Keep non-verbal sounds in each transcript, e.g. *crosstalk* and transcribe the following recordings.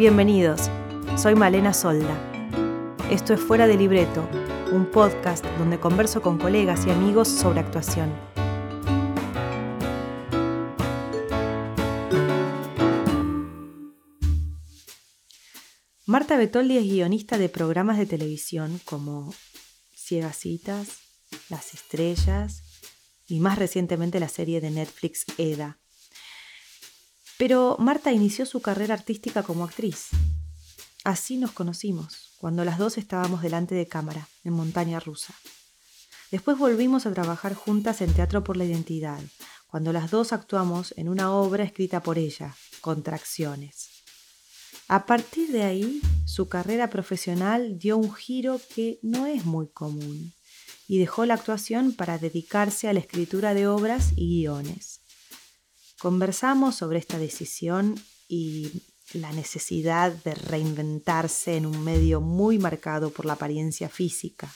Bienvenidos, soy Malena Solda. Esto es Fuera de Libreto, un podcast donde converso con colegas y amigos sobre actuación. Marta Betoldi es guionista de programas de televisión como Ciegas Citas, Las Estrellas y más recientemente la serie de Netflix Eda. Pero Marta inició su carrera artística como actriz. Así nos conocimos, cuando las dos estábamos delante de cámara, en Montaña Rusa. Después volvimos a trabajar juntas en Teatro por la Identidad, cuando las dos actuamos en una obra escrita por ella, Contracciones. A partir de ahí, su carrera profesional dio un giro que no es muy común y dejó la actuación para dedicarse a la escritura de obras y guiones. Conversamos sobre esta decisión y la necesidad de reinventarse en un medio muy marcado por la apariencia física.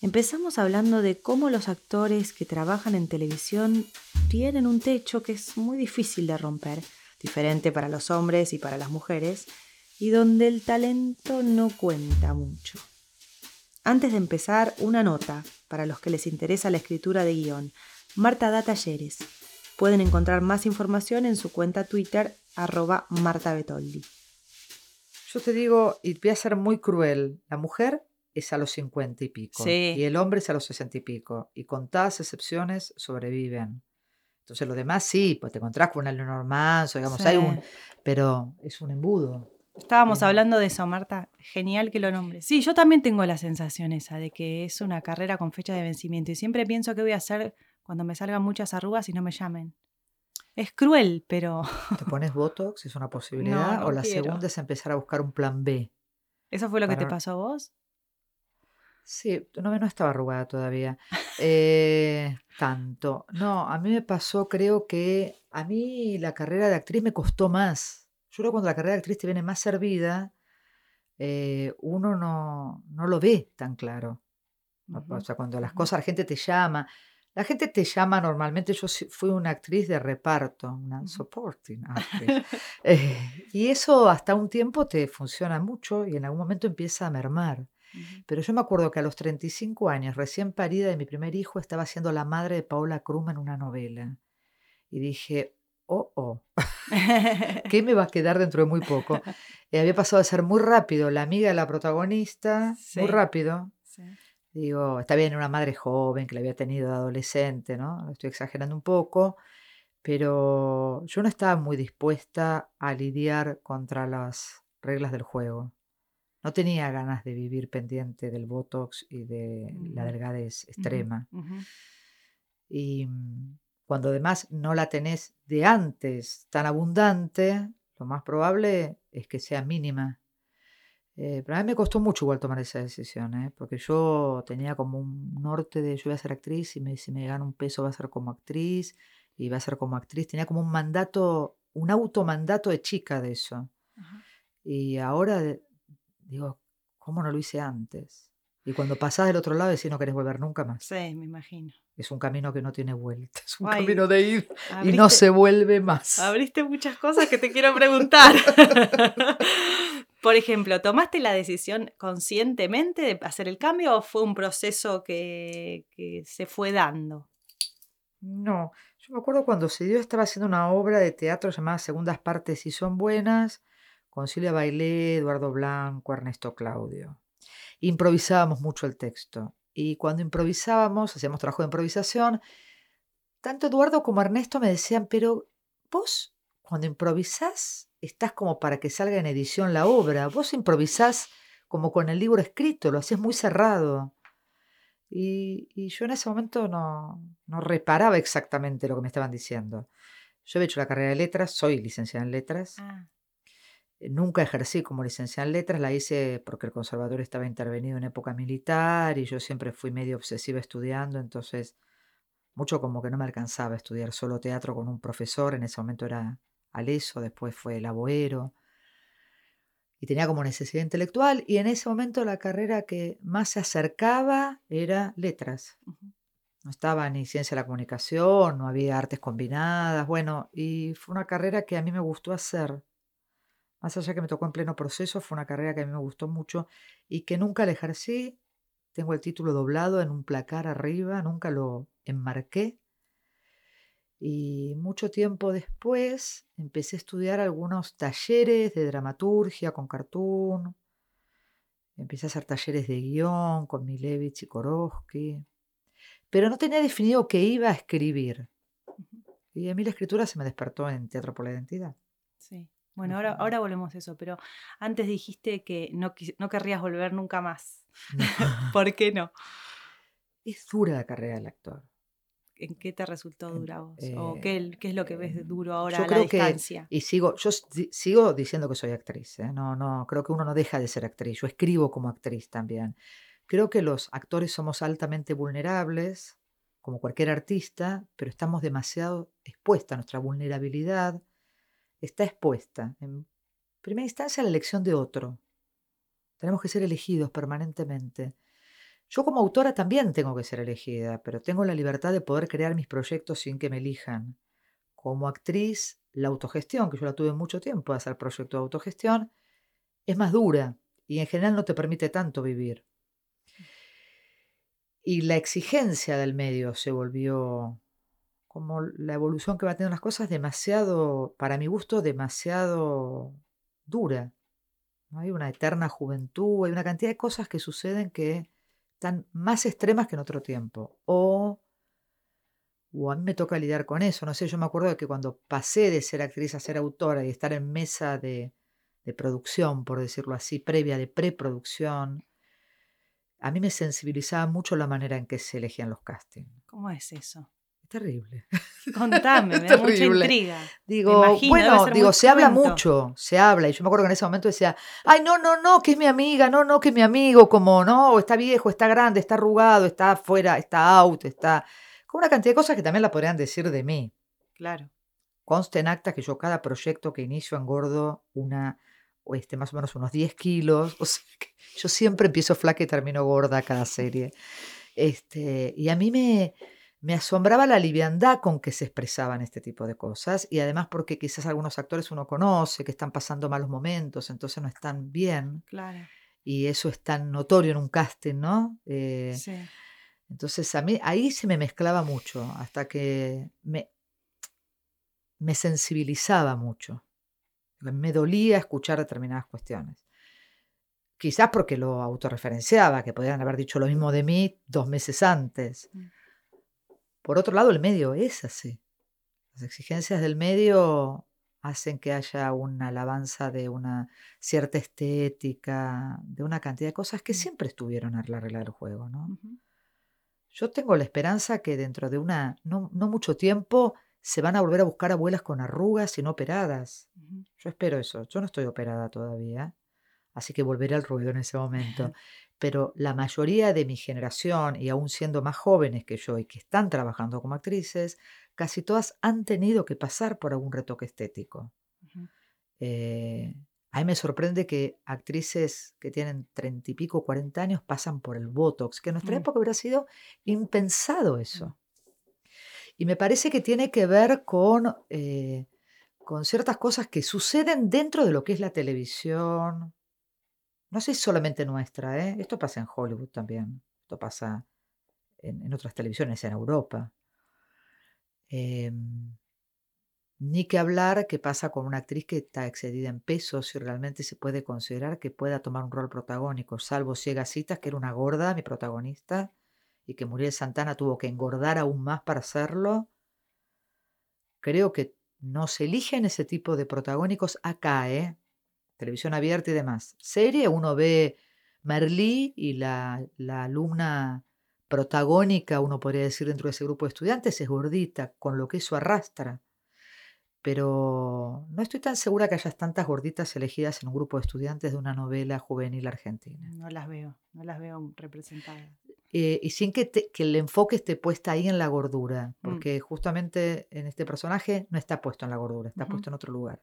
Empezamos hablando de cómo los actores que trabajan en televisión tienen un techo que es muy difícil de romper, diferente para los hombres y para las mujeres, y donde el talento no cuenta mucho. Antes de empezar, una nota para los que les interesa la escritura de guion. Marta da talleres. Pueden encontrar más información en su cuenta Twitter, arroba Marta Betoldi. Yo te digo, y voy a ser muy cruel, la mujer es a los cincuenta y pico y el hombre es a los sesenta y pico y con todas excepciones sobreviven. Entonces lo demás sí, pues te encontrás con un normal, digamos, hay un, pero es un embudo. Estábamos hablando de eso, Marta. Genial que lo nombres. Sí, yo también tengo la sensación esa de que es una carrera con fecha de vencimiento y siempre pienso que voy a hacer cuando me salgan muchas arrugas y no me llamen. Es cruel, pero... ¿Te pones Botox? ¿Es una *laughs* posibilidad? ¿O la segunda es empezar a buscar un plan B? ¿Eso fue lo que te pasó a vos? Sí, no, no estaba arrugada todavía. Eh, *laughs* tanto. No, a mí me pasó, creo que a mí la carrera de actriz me costó más. Yo creo que cuando la carrera de actriz te viene más servida, eh, uno no, no, lo ve tan claro. O sea, cuando las cosas, la gente te llama, la gente te llama normalmente, yo fui una actriz de reparto, una supporting actress. *laughs* Eh, y eso hasta un tiempo te funciona mucho y en algún momento empieza a mermar. Pero yo me acuerdo que a los 35 años, recién parida de mi primer hijo, estaba siendo la madre de Paola Kruma en una novela. Y dije, oh, oh, *laughs* ¿qué me va a quedar dentro de muy poco? Y *laughs* había pasado a ser muy rápido la amiga de la protagonista, muy rápido. Sí Digo, está bien, una madre joven que la había tenido de adolescente, ¿no? estoy exagerando un poco, pero yo no estaba muy dispuesta a lidiar contra las reglas del juego. No tenía ganas de vivir pendiente del Botox y de la delgadez extrema. Y mm, cuando además no la tenés de antes tan abundante, lo más probable es que sea mínima eh, pero a mí me costó mucho igual tomar esa decisión, ¿eh? porque yo tenía como un norte de yo voy a ser actriz y me, si me gano un peso va a ser como actriz y va a ser como actriz. Tenía como un mandato, un automandato de chica de eso. Y ahora digo, ¿cómo no lo hice antes? Y cuando pasás del otro lado decís no querés volver nunca más. Sí, me imagino. Es un camino que no tiene vuelta, es un camino de ir y no se vuelve más. Abriste muchas cosas que te quiero preguntar. *laughs* *laughs* Por ejemplo, ¿tomaste la decisión conscientemente de hacer el cambio o fue un proceso que, se fue dando? No, yo me acuerdo cuando se dio, estaba haciendo una obra de teatro llamada Segundas Partes y Son Buenas, con Silvia Bailé, Eduardo Blanco, Ernesto Claudio. Improvisábamos mucho el texto. Y cuando improvisábamos, hacíamos trabajo de improvisación, tanto Eduardo como Ernesto me decían, pero vos, cuando improvisás, estás como para que salga en edición la obra. Vos improvisás como con el libro escrito, lo hacés muy cerrado. Y, yo en ese momento no, no, reparaba exactamente lo que me estaban diciendo. Yo he hecho la carrera de letras, soy licenciada en letras. Ah. Eh, nunca ejercí como licenciada en letras, la hice porque el conservatorio estaba intervenido en época militar y yo siempre fui medio obsesiva estudiando, entonces mucho como que no me alcanzaba a estudiar solo teatro con un profesor, en ese momento era Aleso, después fue el aboero. Y tenía como necesidad intelectual y en ese momento la carrera que más se acercaba era letras. No estaba ni ciencia de la comunicación, no había artes combinadas, bueno, y fue una carrera que a mí me gustó hacer. más allá que me tocó en pleno proceso, fue una carrera que a mí me gustó mucho y que nunca la ejercí. Tengo el título doblado en un placar arriba, nunca lo enmarqué. Y mucho tiempo después empecé a estudiar algunos talleres de dramaturgia con cartoon. Empecé a hacer talleres de guion con Milevich y Korowski. Pero no tenía definido qué iba a escribir. Y a mí la escritura se me despertó en Teatro por la Identidad. Sí. Bueno, ahora, ahora volvemos a eso, pero antes dijiste que no, no querrías volver nunca más. *laughs* ¿Por qué no? Es dura la carrera del actor. ¿En qué te resultó dura vos? ¿O qué, qué, es lo que ves duro ahora yo a creo la distancia? Que, y sigo, yo sigo diciendo que soy actriz. ¿eh? No, no, creo que uno no deja de ser actriz. Yo escribo como actriz también. Creo que los actores somos altamente vulnerables, como cualquier artista, pero estamos demasiado expuestos a nuestra vulnerabilidad está expuesta, en primera instancia, a la elección de otro. Tenemos que ser elegidos permanentemente. Yo como autora también tengo que ser elegida, pero tengo la libertad de poder crear mis proyectos sin que me elijan. Como actriz, la autogestión, que yo la tuve mucho tiempo hacer proyecto de autogestión, es más dura y en general no te permite tanto vivir. Y la exigencia del medio se volvió como la evolución que va tener las cosas demasiado, para mi gusto, demasiado dura. Hay una eterna juventud, hay una cantidad de cosas que suceden que están más extremas que en otro tiempo. O, o a mí me toca lidiar con eso. No sé, yo me acuerdo de que cuando pasé de ser actriz a ser autora y estar en mesa de, de producción, por decirlo así, previa de preproducción, a mí me sensibilizaba mucho la manera en que se elegían los castings. ¿Cómo es eso? Terrible. Contame, *laughs* me da mucha intriga. Digo, bueno, digo, se habla mucho, se habla. Y yo me acuerdo que en ese momento decía, ay, no, no, no, que es mi amiga, no, no, que es mi amigo, como, no, está viejo, está grande, está arrugado, está afuera, está out, está. Con una cantidad de cosas que también la podrían decir de mí. Claro. Conste en acta que yo cada proyecto que inicio engordo una, este, más o menos unos 10 kilos. *laughs* O sea, que yo siempre empiezo flaca y termino gorda cada serie. Este, y a mí me, me asombraba la liviandad con que se expresaban este tipo de cosas y además porque quizás algunos actores uno conoce que están pasando malos momentos, entonces no están bien. Claro. Y eso es tan notorio en un casting, ¿no? Eh, sí. Entonces a mí ahí se me mezclaba mucho hasta que me, me sensibilizaba mucho. Me dolía escuchar determinadas cuestiones. Quizás porque lo autorreferenciaba, que podrían haber dicho lo mismo de mí dos meses antes. Por otro lado, el medio es así. Las exigencias del medio hacen que haya una alabanza de una cierta estética, de una cantidad de cosas que mm. siempre estuvieron en la regla del juego. ¿no? Yo tengo la esperanza que dentro de una, no, mucho tiempo se van a volver a buscar abuelas con arrugas y no operadas. Yo espero eso. Yo no estoy operada todavía, así que volveré al ruedo en ese momento. *laughs* pero la mayoría de mi generación, y aún siendo más jóvenes que yo y que están trabajando como actrices, casi todas han tenido que pasar por algún retoque estético. Eh, a mí me sorprende que actrices que tienen treinta y pico, cuarenta años pasan por el Botox, que en nuestra mm. época hubiera sido impensado mm. eso. Y me parece que tiene que ver con, eh, con ciertas cosas que suceden dentro de lo que es la televisión, no sé solamente nuestra, ¿eh? Esto pasa en Hollywood también. Esto pasa en, otras televisiones, en Europa. Em, ni que hablar qué pasa con una actriz que está excedida en peso, si realmente se puede considerar que pueda tomar un rol protagónico, salvo Citas, que era una gorda, mi protagonista, y que Muriel Santana tuvo que engordar aún más para hacerlo. Creo que no se eligen ese tipo de protagónicos acá, ¿eh? Televisión abierta y demás. Serie, uno ve Merlí y la, la alumna protagónica, uno podría decir, dentro de ese grupo de estudiantes, es gordita, con lo que eso arrastra. Pero no estoy tan segura que haya tantas gorditas elegidas en un grupo de estudiantes de una novela juvenil argentina. No las veo, no las veo representadas. Eh, y sin que, que, el enfoque esté puesta ahí en la gordura, mm. porque justamente en este personaje no está puesto en la gordura, está puesto en otro lugar.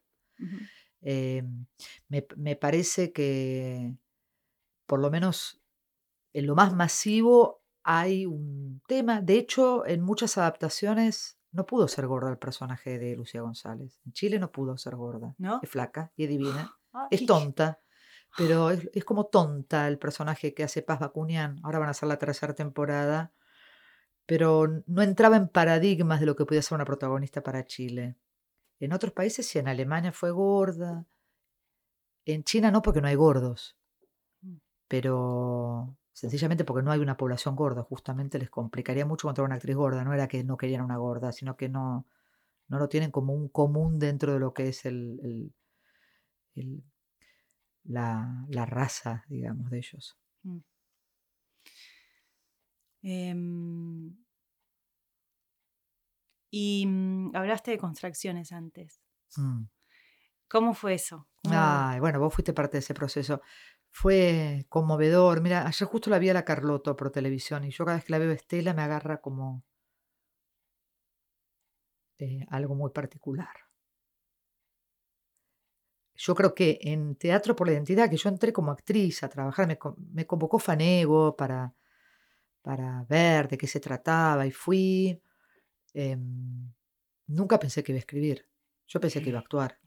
Eh, me, parece que por lo menos en lo más masivo hay un tema. De hecho, en muchas adaptaciones no pudo ser gorda el personaje de Lucía González. En Chile no pudo ser gorda. ¿No? Es flaca y es divina. *gasps* Es tonta, pero es, es como tonta el personaje que hace Paz Bacunian. Ahora van a hacer la tercera temporada. Pero no entraba en paradigmas de lo que podía ser una protagonista para Chile. En otros países sí, en Alemania fue gorda. En China no, porque no hay gordos. Mm. Pero sencillamente porque no hay una población gorda. Justamente les complicaría mucho encontrar una actriz gorda. No era que no querían una gorda, sino que no, no lo tienen como un común dentro de lo que es el, el- el- la, la raza, digamos, de ellos. Mm. Em, y mm, hablaste de contracciones antes. Mm. ¿Cómo fue eso? ¿Cómo- Ay, bueno, vos fuiste parte de ese proceso. Fue conmovedor. Mira, ayer justo la vi a la Carlotto por televisión y yo cada vez que la veo a Estela me agarra como eh, algo muy particular. Yo creo que en Teatro por la Identidad, que yo entré como actriz a trabajar, me, me convocó Fanego para, para ver de qué se trataba y fui. Em, nunca pensé que iba a escribir. Yo pensé que iba a *laughs* actuar.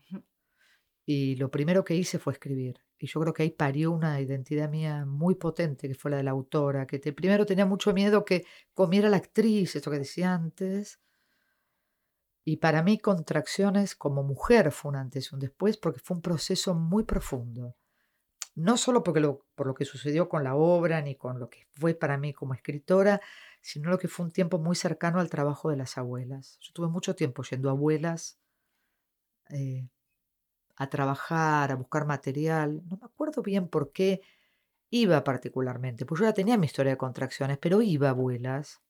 Y lo primero que hice fue escribir. Y yo creo que ahí parió una identidad mía muy potente, que fue la de la autora, que te- primero tenía mucho miedo que comiera la actriz, esto que decía antes. Y para mí contracciones como mujer fue un antes y un después, porque fue un proceso muy profundo. No solo porque lo, por lo que sucedió con la obra, ni con lo que fue para mí como escritora, sino lo que fue un tiempo muy cercano al trabajo de las abuelas. Yo tuve mucho tiempo yendo a abuelas eh, a trabajar, a buscar material. No me acuerdo bien por qué iba particularmente, pues yo ya tenía mi historia de contracciones, pero iba a abuelas.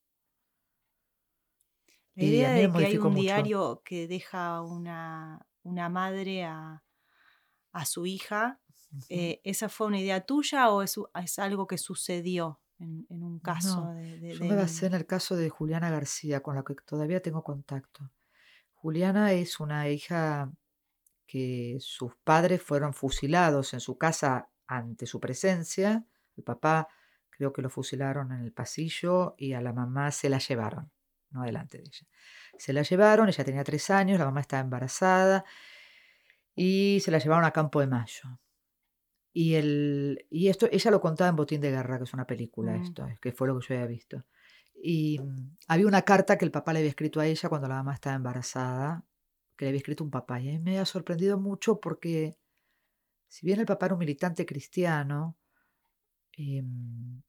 La idea de que hay un mucho. diario que deja una, una madre a, a su hija, eh, ¿esa fue una idea tuya o es, es algo que sucedió en, en un caso No, de, de- yo me basé en el caso de Juliana García, con la que todavía tengo contacto. Juliana es una hija que sus padres fueron fusilados en su casa ante su presencia. El papá creo que lo fusilaron en el pasillo y a la mamá se la llevaron, no delante de ella. Se la llevaron, ella tenía tres años, la mamá estaba embarazada y se la llevaron a Campo de Mayo. Y, el, y esto, ella lo contaba en Botín de Guerra, que es una película Mm. esto, que fue lo que yo había visto. Y mm, había una carta que el papá le había escrito a ella cuando la mamá estaba embarazada, que le había escrito un papá. Y a mí me ha sorprendido mucho porque, si bien el papá era un militante cristiano, em,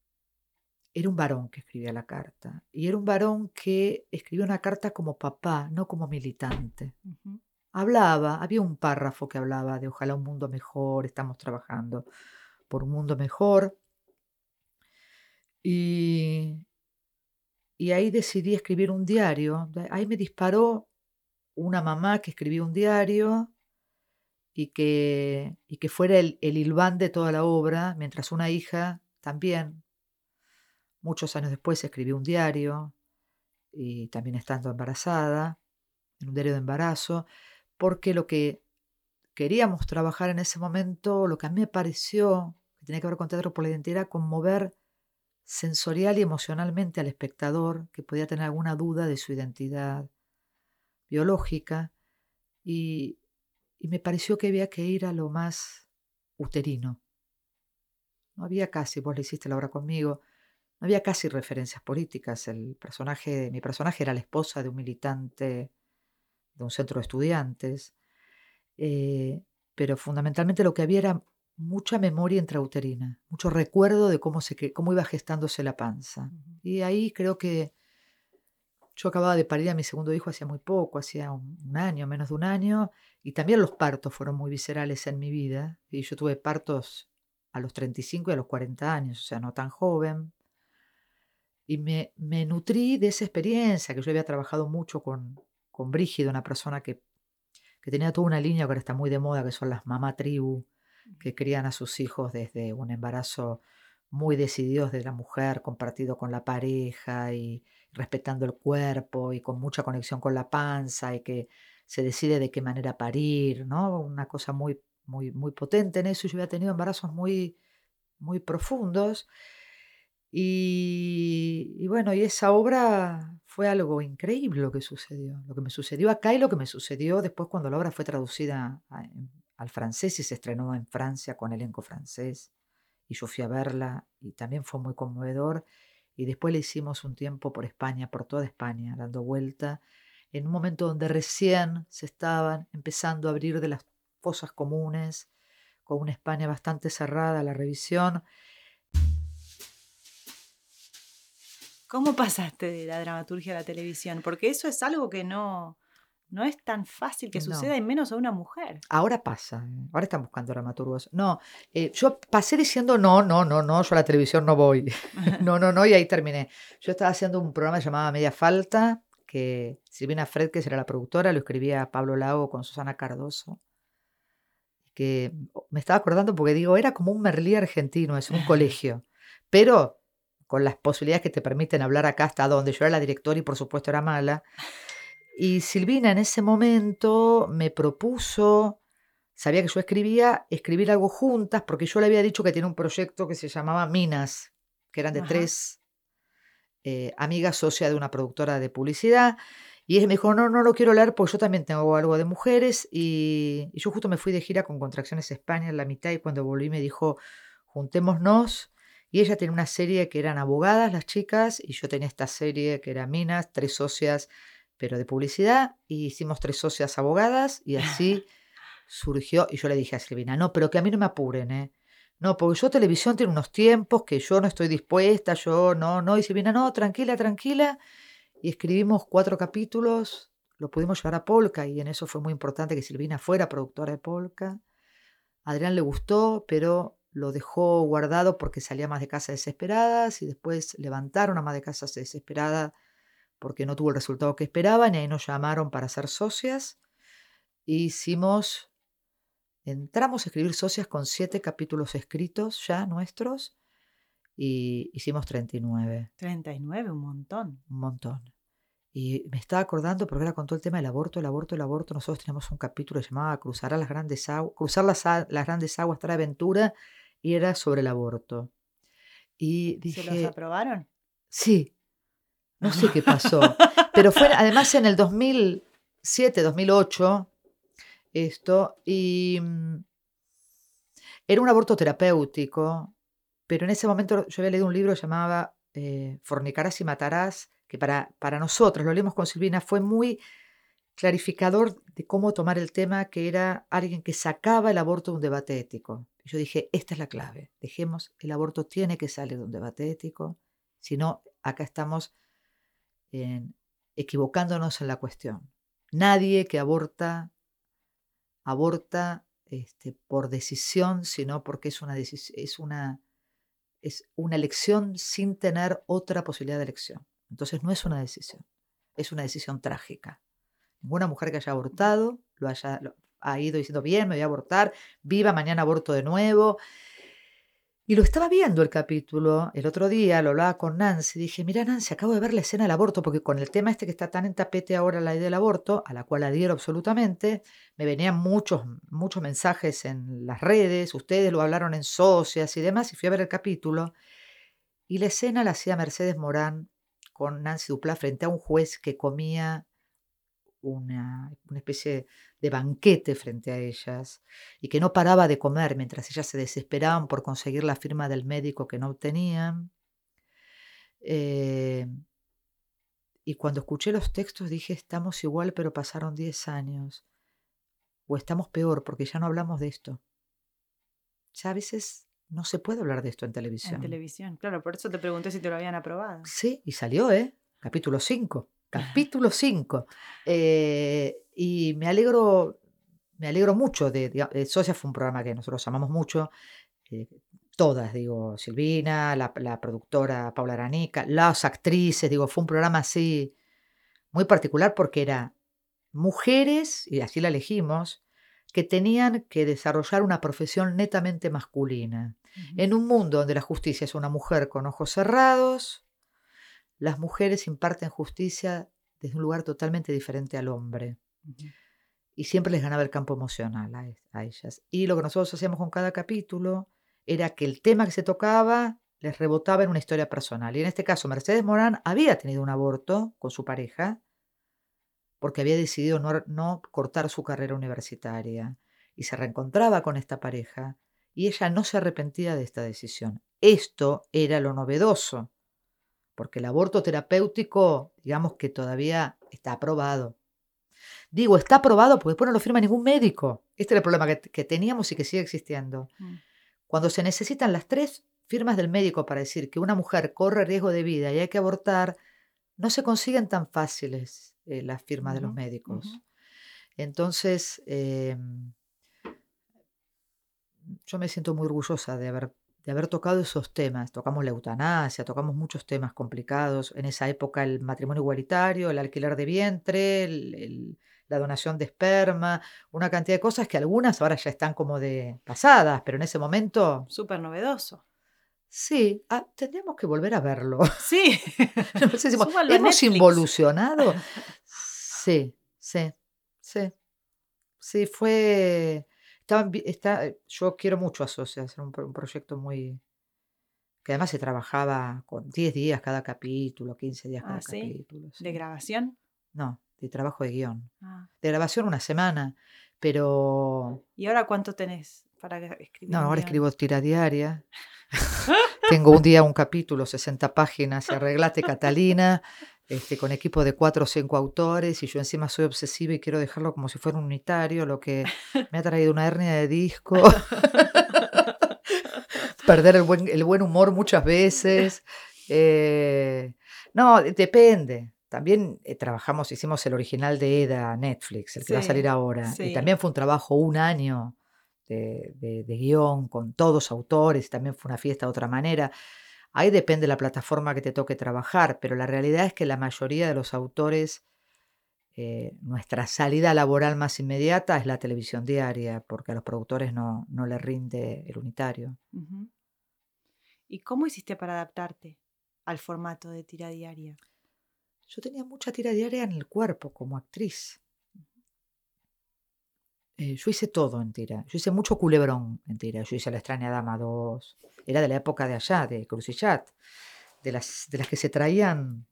era un varón que escribía la carta. Y era un varón que escribía una carta como papá, no como militante. Ujú. Hablaba, había un párrafo que hablaba de ojalá un mundo mejor, estamos trabajando por un mundo mejor. Y, y ahí decidí escribir un diario. Ahí me disparó una mamá que escribía un diario y que, y que fuera el, el de toda la obra, mientras una hija también, muchos años después, escribió un diario y también estando embarazada, en un diario de embarazo, porque lo que queríamos trabajar en ese momento, lo que a mí me pareció que tenía que ver con teatro por la identidad, era conmover sensorial y emocionalmente al espectador que podía tener alguna duda de su identidad biológica y, y me pareció que había que ir a lo más uterino. No había casi, vos le hiciste la obra conmigo, no había casi referencias políticas. El personaje, mi personaje era la esposa de un militante de un centro de estudiantes, eh, pero fundamentalmente lo que había era mucha memoria intrauterina, mucho recuerdo de cómo, se, cómo iba gestándose la panza. Y ahí creo que yo acababa de parir a mi segundo hijo hacía muy poco, hacía un, un año, menos de un año, y también los partos fueron muy viscerales en mi vida. Y yo tuve partos a los 35 y a los 40 años, o sea, no tan joven. Y me, me nutrí de esa experiencia, que yo había trabajado mucho con, con Brígido, una persona que, que tenía toda una línea que ahora está muy de moda, que son las mamá tribu, que crían a sus hijos desde un embarazo muy decididos de la mujer, compartido con la pareja y respetando el cuerpo y con mucha conexión con la panza y que se decide de qué manera parir, ¿no? Una cosa muy, muy, muy potente en eso. Yo había tenido embarazos muy, muy profundos y, bueno, y esa obra fue algo increíble lo que sucedió, lo que me sucedió acá y lo que me sucedió después cuando la obra fue traducida al francés y se estrenó en Francia con elenco francés. Y yo fui a verla y también fue muy conmovedor. Y después le hicimos un tiempo por España, por toda España, dando vuelta, en un momento donde recién se estaban empezando a abrir de las fosas comunes, con una España bastante cerrada a la revisión. ¿Cómo pasaste de la dramaturgia a la televisión? Porque eso es algo que no, no es tan fácil que suceda, y menos a una mujer. Ahora pasa, ¿eh? ahora están buscando dramaturgos. No, eh, yo pasé diciendo no, no, no, no, yo a la televisión no voy. *laughs* no, no, no, y ahí terminé. Yo estaba haciendo un programa llamado Media Falta, que Silvina Fred, que era la productora, lo escribía Pablo Lago con Susana Cardoso. Que me estaba acordando porque digo, era como un Merlí argentino, es un *laughs* colegio. Pero con las posibilidades que te permiten hablar acá hasta donde yo era la directora y por supuesto era mala. *laughs* Y Silvina en ese momento me propuso, sabía que yo escribía, escribir algo juntas, porque yo le había dicho que tiene un proyecto que se llamaba Minas, que eran de tres eh, amigas socias de una productora de publicidad. Y ella me dijo, no, no lo quiero leer porque yo también tengo algo de mujeres. Y, y yo justo me fui de gira con Contracciones España en la mitad y cuando volví me dijo, juntémonos y ella tenía una serie que eran abogadas las chicas y yo tenía esta serie que era Minas, tres socias, pero de publicidad. Y hicimos tres socias abogadas y así *laughs* surgió. Y yo le dije a Silvina, no, pero que a mí no me apuren, ¿eh? No, porque yo televisión tiene unos tiempos que yo no estoy dispuesta, yo no, no. Y Silvina, no, tranquila, tranquila. Y escribimos cuatro capítulos, lo pudimos llevar a Polka y en eso fue muy importante que Silvina fuera productora de Polka. Adrián le gustó, pero lo dejó guardado porque salía más de casa desesperadas y después levantaron a más de casas desesperada porque no tuvo el resultado que esperaban y ahí nos llamaron para ser socias. hicimos, entramos a escribir socias con siete capítulos escritos ya nuestros y hicimos 39. 39, un montón. Un montón. Y me estaba acordando, porque era con todo el tema del aborto, el aborto, el aborto. Nosotros teníamos un capítulo llamado Cruzar las grandes aguas, Cruzar las, las grandes aguas, trae aventura, y era sobre el aborto. Y dije, ¿Se los aprobaron? Sí, no sé qué pasó. *laughs* pero fue además en el 2007, 2008, esto, y mm, era un aborto terapéutico, pero en ese momento yo había leído un libro llamado eh, Fornicarás y Matarás, que para, para nosotros, lo leímos con Silvina, fue muy clarificador de cómo tomar el tema, que era alguien que sacaba el aborto de un debate ético. Yo dije, esta es la clave, dejemos, el aborto tiene que salir de un debate ético, si no, acá estamos equivocándonos en la cuestión. Nadie que aborta, aborta este, por decisión, sino porque es una, es, una, es una elección sin tener otra posibilidad de elección. Entonces no es una decisión, es una decisión trágica. Ninguna mujer que haya abortado lo haya, ha ido diciendo, bien, me voy a abortar, viva, mañana aborto de nuevo. Y lo estaba viendo el capítulo el otro día, lo hablaba con Nancy, dije, mira Nancy, acabo de ver la escena del aborto, porque con el tema este que está tan en tapete ahora, la idea del aborto, a la cual adhiero absolutamente, me venían muchos, muchos mensajes en las redes, ustedes lo hablaron en socias y demás, y fui a ver el capítulo, y la escena la hacía Mercedes Morán con Nancy Duplá frente a un juez que comía una, una, especie de banquete frente a ellas y que no paraba de comer mientras ellas se desesperaban por conseguir la firma del médico que no obtenían. Eh, y cuando escuché los textos dije, estamos igual, pero pasaron 10 años. O estamos peor, porque ya no hablamos de esto. Ya a veces no se puede hablar de esto en televisión. En televisión, claro, por eso te pregunté si te lo habían aprobado. Sí, y salió, ¿eh? Capítulo 5. *laughs* Capítulo 5. Eh, y me alegro, me alegro mucho de, de, Socia fue un programa que nosotros amamos mucho. Eh, todas, digo, Silvina, la, la, productora Paula Aranica, las actrices, digo, fue un programa así muy particular porque era mujeres, y así la elegimos, que tenían que desarrollar una profesión netamente masculina. En un mundo donde la justicia es una mujer con ojos cerrados, las mujeres imparten justicia desde un lugar totalmente diferente al hombre. Y siempre les ganaba el campo emocional a, ellas. Y lo que nosotros hacíamos con cada capítulo era que el tema que se tocaba les rebotaba en una historia personal. Y en este caso, Mercedes Morán había tenido un aborto con su pareja porque había decidido no, no cortar su carrera universitaria. y se reencontraba con esta pareja y ella no se arrepentía de esta decisión. Esto era lo novedoso, porque el aborto terapéutico, digamos que todavía está aprobado. Digo, está aprobado porque después no lo firma ningún médico. Este era el problema que, teníamos y que sigue existiendo. Mm. Cuando se necesitan las tres firmas del médico para decir que una mujer corre riesgo de vida y hay que abortar, no se consiguen tan fáciles eh, las firmas de los médicos. Entonces, em, yo me siento muy orgullosa de haber, de haber tocado esos temas. Tocamos la eutanasia, tocamos muchos temas complicados. En esa época el matrimonio igualitario, el alquiler de vientre, la donación de esperma, una cantidad de cosas que algunas ahora ya están como de pasadas, pero en ese momento... Súper novedoso. Sí, ah, tendríamos que volver a verlo. Sí. *laughs* *laughs* ¿Hemos involucionado? *laughs* Sí, sí, sí. Sí, fue... Está, eh, yo quiero mucho a Socia, hacer un, proyecto muy... que además se trabajaba con 10 días cada capítulo, 15 días cada ah, capítulo. ¿De grabación? No, de trabajo de guion. Ah. De grabación una semana, pero... ¿Y ahora cuánto tenés para escribir? No, ahora escribo tira diaria. *laughs* Tengo un día un capítulo, 60 páginas, arreglate Catalina, este, con equipo de cuatro o cinco autores, y yo encima soy obsesiva y quiero dejarlo como si fuera un unitario, lo que me ha traído una hernia de disco. *laughs* Perder el buen, el buen humor muchas veces. Eh, no, depende. También eh, trabajamos, hicimos el original de EDA Netflix, el que va a salir ahora. Y también fue un trabajo un año de, guion con todos autores, también fue una fiesta de otra manera. Ahí depende la plataforma que te toque trabajar, pero la realidad es que la mayoría de los autores, eh, nuestra salida laboral más inmediata es la televisión diaria, porque a los productores no, no le rinde el unitario. ¿Y cómo hiciste para adaptarte al formato de tira diaria? Yo tenía mucha tira diaria en el cuerpo como actriz. Eh, yo hice todo en tira. Yo hice mucho culebrón en tira. Yo hice La extraña dama 2. Era de la época de allá, de Crucillat. De las, de las que se traían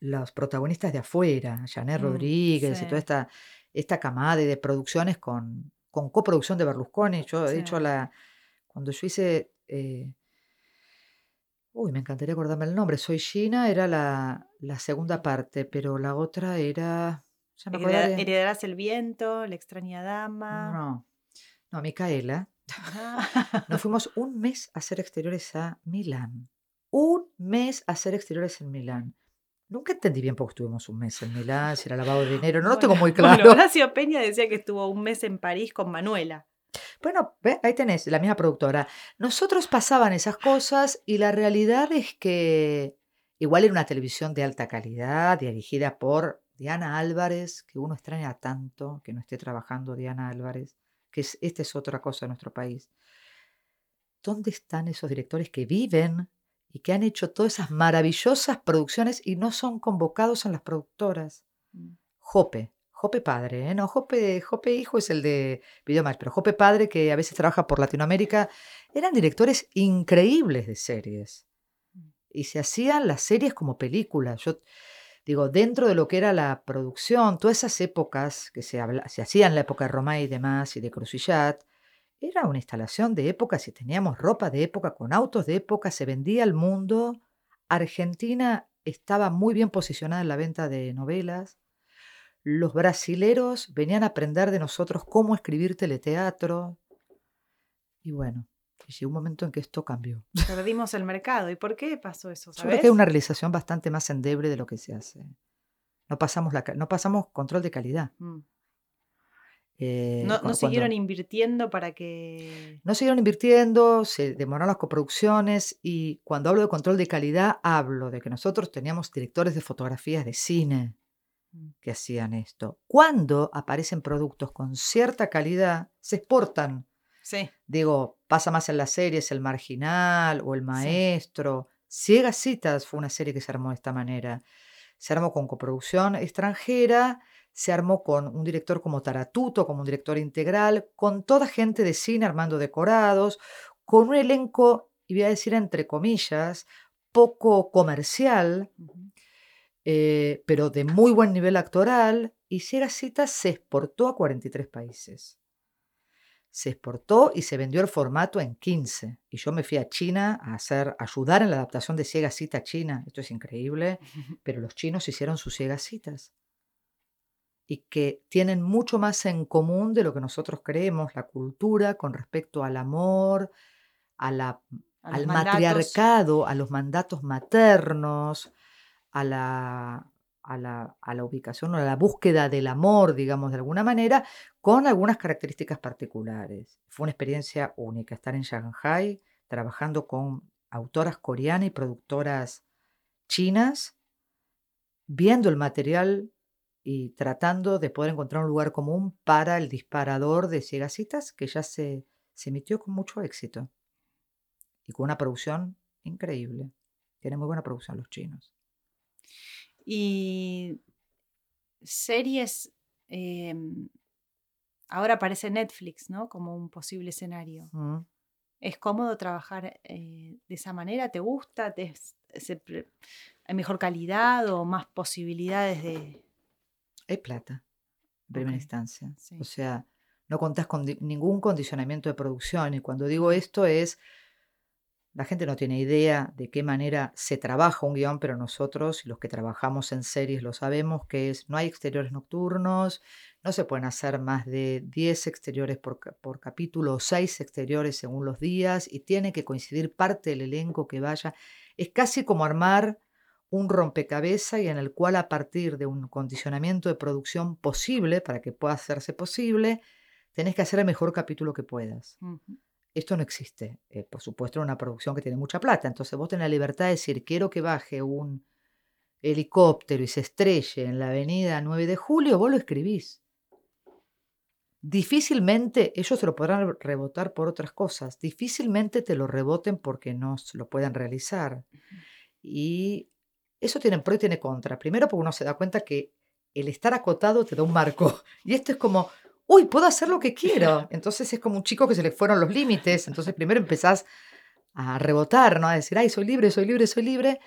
los protagonistas de afuera. Janet mm, Rodríguez y toda esta, esta camada de, producciones con, con coproducción de Berlusconi. Yo, he dicho, la, cuando yo hice... Eh, uy, me encantaría acordarme el nombre. Soy Gina, era la, la segunda parte, pero la otra era... Heredarás el viento, la extraña dama. No, no, Micaela. Ah. *laughs* Nos fuimos un mes a hacer exteriores a Milán. Un mes a hacer exteriores en Milán. Nunca entendí bien por qué estuvimos un mes en Milán, si era lavado de dinero, no lo tengo muy *laughs* claro. Bueno, Horacio Peña decía que estuvo un mes en París con Manuela. Bueno, ahí tenés, la misma productora. Nosotros pasaban esas cosas y la realidad es que igual era una televisión de alta calidad, dirigida por Diana Álvarez, que uno extraña tanto que no esté trabajando Diana Álvarez, que es, esta es otra cosa en nuestro país. ¿Dónde están esos directores que viven y que han hecho todas esas maravillosas producciones y no son convocados en las productoras? Mm. Jope, Jope padre, ¿eh? no, Jope, Jope hijo es el de Videomatch, pero Jope padre que a veces trabaja por Latinoamérica, eran directores increíbles de series. Mm. Y se hacían las series como películas. Yo digo, dentro de lo que era la producción, todas esas épocas que se, se hacían la época de Romay y demás, y de Crucillat, era una instalación de época, si teníamos ropa de época, con autos de época, se vendía al mundo. Argentina estaba muy bien posicionada en la venta de novelas. Los brasileros venían a aprender de nosotros cómo escribir teleteatro. Y bueno, y llegó un momento en que esto cambió. Perdimos el mercado. ¿Y por qué pasó eso? Yo creo que hay una realización bastante más endeble de lo que se hace. No pasamos, la, no pasamos control de calidad. Mm. Eh, no, siguieron invirtiendo para que... No siguieron invirtiendo, se demoraron las coproducciones y cuando hablo de control de calidad hablo de que nosotros teníamos directores de fotografías de cine mm. que hacían esto. Cuando aparecen productos con cierta calidad, se exportan Digo, pasa más en las series, El Marginal o El Maestro. Ciegas Citas fue una serie que se armó de esta manera. Se armó con coproducción extranjera, se armó con un director como Taratuto, como un director integral, con toda gente de cine armando decorados, con un elenco, y voy a decir entre comillas, poco comercial, eh, pero de muy buen nivel actoral, y Ciegas Citas se exportó a 43 países. Se exportó y se vendió el formato en 15. Y yo me fui a China a hacer, ayudar en la adaptación de Ciega Cita China. Esto es increíble, *laughs* pero los chinos hicieron sus Ciegas Citas. Y que tienen mucho más en común de lo que nosotros creemos, la cultura con respecto al amor, a la, al matriarcado, a los mandatos maternos, a la, a la, ubicación o a la búsqueda del amor, digamos, de alguna manera, con algunas características particulares. Fue una experiencia única estar en Shanghai trabajando con autoras coreanas y productoras chinas, viendo el material y tratando de poder encontrar un lugar común para el disparador de Ciegasitas, que ya se, se emitió con mucho éxito y con una producción increíble. Tienen muy buena producción los chinos. Y series, em, ahora aparece Netflix, ¿no? Como un posible escenario. ¿Es cómodo trabajar eh, de esa manera? ¿Te gusta? ¿Hay mejor calidad o más posibilidades de...? Hay plata, en primera instancia. O sea, no contás con ningún condicionamiento de producción. Y cuando digo esto es la gente no tiene idea de qué manera se trabaja un guion, pero nosotros, los que trabajamos en series, lo sabemos, que es, no hay exteriores nocturnos, no se pueden hacer más de 10 exteriores por, por capítulo o 6 exteriores según los días y tiene que coincidir parte del elenco que vaya. Es casi como armar un rompecabezas y en el cual a partir de un condicionamiento de producción posible, para que pueda hacerse posible, tenés que hacer el mejor capítulo que puedas. Esto no existe. Eh, por supuesto, una producción que tiene mucha plata. Entonces vos tenés la libertad de decir, quiero que baje un helicóptero y se estrelle en la avenida 9 de julio, vos lo escribís. Difícilmente ellos se lo podrán rebotar por otras cosas. Difícilmente te lo reboten porque no lo puedan realizar. Y eso tiene pro y tiene contra. Primero porque uno se da cuenta que el estar acotado te da un marco. *laughs* Y esto es como, uy, puedo hacer lo que *laughs* quiero. Entonces es como un chico que se le fueron los límites. Entonces primero empezás a rebotar, ¿no? A decir, ay, soy libre, soy libre, soy libre.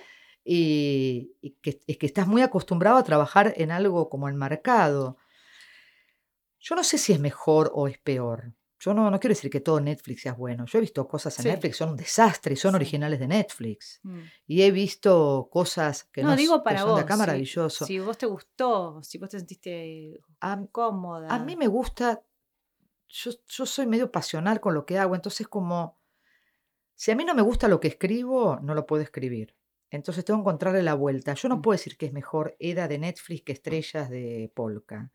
Y, que, es que estás muy acostumbrado a trabajar en algo como enmarcado. Yo no sé si es mejor o es peor. Yo no, no quiero decir que todo Netflix sea bueno. Yo he visto cosas en Netflix que son un desastre y son originales de Netflix. Mm. Y he visto cosas que no, digo para son de acá maravilloso. Si, vos te gustó, si vos te sentiste cómoda. A mí me gusta, yo, yo soy medio pasional con lo que hago, entonces como, si a mí no me gusta lo que escribo, no lo puedo escribir. Entonces tengo que encontrarle la vuelta. Yo no mm. puedo decir que es mejor Eda de Netflix que Estrellas de Polka.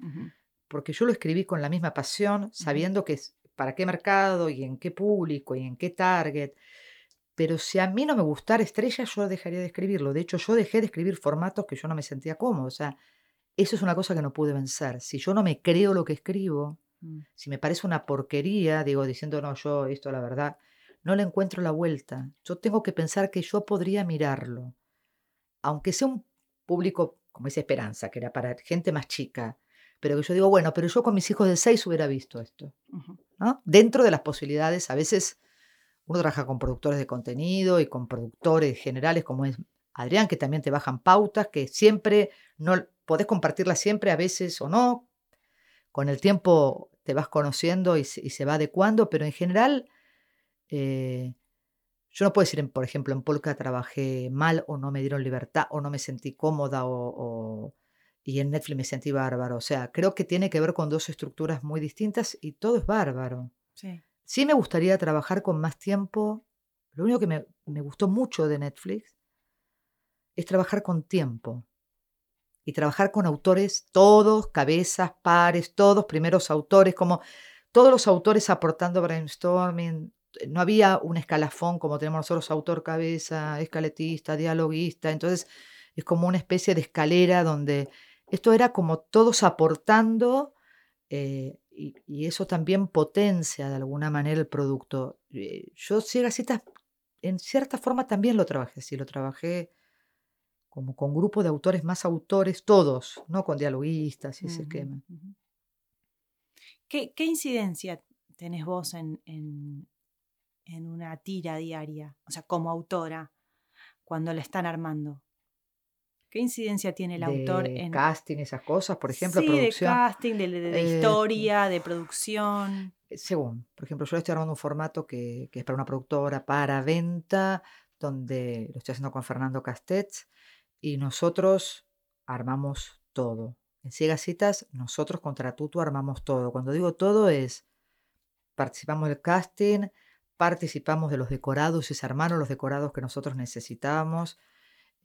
Porque yo lo escribí con la misma pasión, sabiendo que para qué mercado y en qué público y en qué target. Pero si a mí no me gustara Estrella, yo dejaría de escribirlo. De hecho, yo dejé de escribir formatos que yo no me sentía cómodo. O sea, eso es una cosa que no pude vencer. Si yo no me creo lo que escribo, mm. si me parece una porquería, digo, diciendo, no, yo esto la verdad, no le encuentro la vuelta. Yo tengo que pensar que yo podría mirarlo. Aunque sea un público, como dice Esperanza, que era para gente más chica, pero que yo digo, bueno, pero yo con mis hijos de seis hubiera visto esto. Dentro de las posibilidades, a veces uno trabaja con productores de contenido y con productores generales como es Adrián, que también te bajan pautas, que siempre no podés compartirlas siempre, a veces o no. Con el tiempo te vas conociendo y, se va adecuando, pero en general, eh, yo no puedo decir, por ejemplo, en Polka trabajé mal o no me dieron libertad o no me sentí cómoda o y en Netflix me sentí bárbaro. O sea, creo que tiene que ver con dos estructuras muy distintas y todo es bárbaro. Sí. Sí me gustaría trabajar con más tiempo. Lo único que me, me gustó mucho de Netflix es trabajar con tiempo y trabajar con autores, todos, cabezas, pares, todos primeros autores, como todos los autores aportando brainstorming. No había un escalafón como tenemos nosotros, autor, cabeza, escaletista, dialoguista. Entonces es como una especie de escalera donde esto era como todos aportando eh, y, eso también potencia de alguna manera el producto. Eh, yo Citas, en cierta forma también lo trabajé así, lo trabajé como con grupo de autores más autores, todos, no con dialoguistas y ese esquema. ¿Qué, incidencia tenés vos en, en, en una tira diaria, o sea, como autora, cuando la están armando? ¿Qué incidencia tiene el autor en casting, esas cosas, por ejemplo, sí, producción. de casting, de, de- de Eh, historia, de producción? Eh, Según, por ejemplo, yo estoy armando un formato que, que es para una productora, para venta, donde lo estoy haciendo con Fernando Castets y nosotros armamos todo. En Ciegas Citas, nosotros contra Tutu armamos todo. Cuando digo todo es, participamos del casting, participamos de los decorados y se armaron los decorados que nosotros necesitábamos.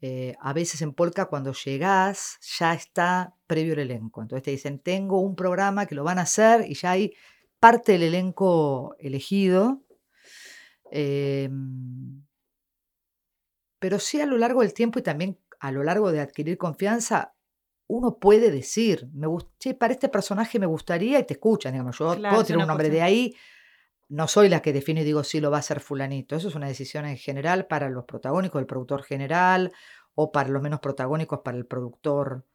Eh, a veces en Polka cuando llegás ya está previo el elenco. Entonces te dicen, tengo un programa que lo van a hacer y ya hay parte del elenco elegido. Em, pero sí a lo largo del tiempo y también a lo largo de adquirir confianza, uno puede decir, me che, para este personaje me gustaría y te escuchan, digamos, yo Claro, puedo tirar un nombre de ahí, no soy la que define y digo, sí, lo va a hacer fulanito. Eso es una decisión en general para los protagónicos, el productor general, o para los menos protagónicos, para el productor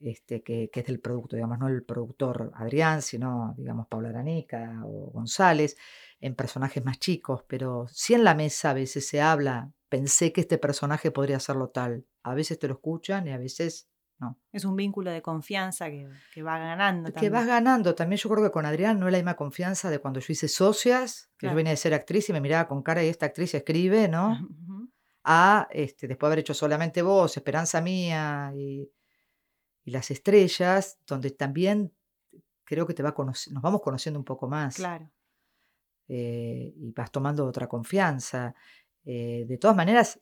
este, que, que es del producto, digamos, no el productor Adrián, sino, digamos, Paula Aranica o González, en personajes más chicos, pero sí en la mesa a veces se habla, pensé que este personaje podría hacerlo tal. A veces te lo escuchan y a veces no. Es un vínculo de confianza que, que va ganando Que vas también. ganando. También yo creo que con Adrián no es la misma confianza de cuando yo hice socias, que Claro. yo venía de ser actriz y me miraba con cara y esta actriz escribe, ¿no? *laughs* A este, después de haber hecho solamente vos, Esperanza Mía y, y Las Estrellas, donde también creo que te va nos vamos conociendo un poco más Claro. eh, y vas tomando otra confianza. Eh, de todas maneras,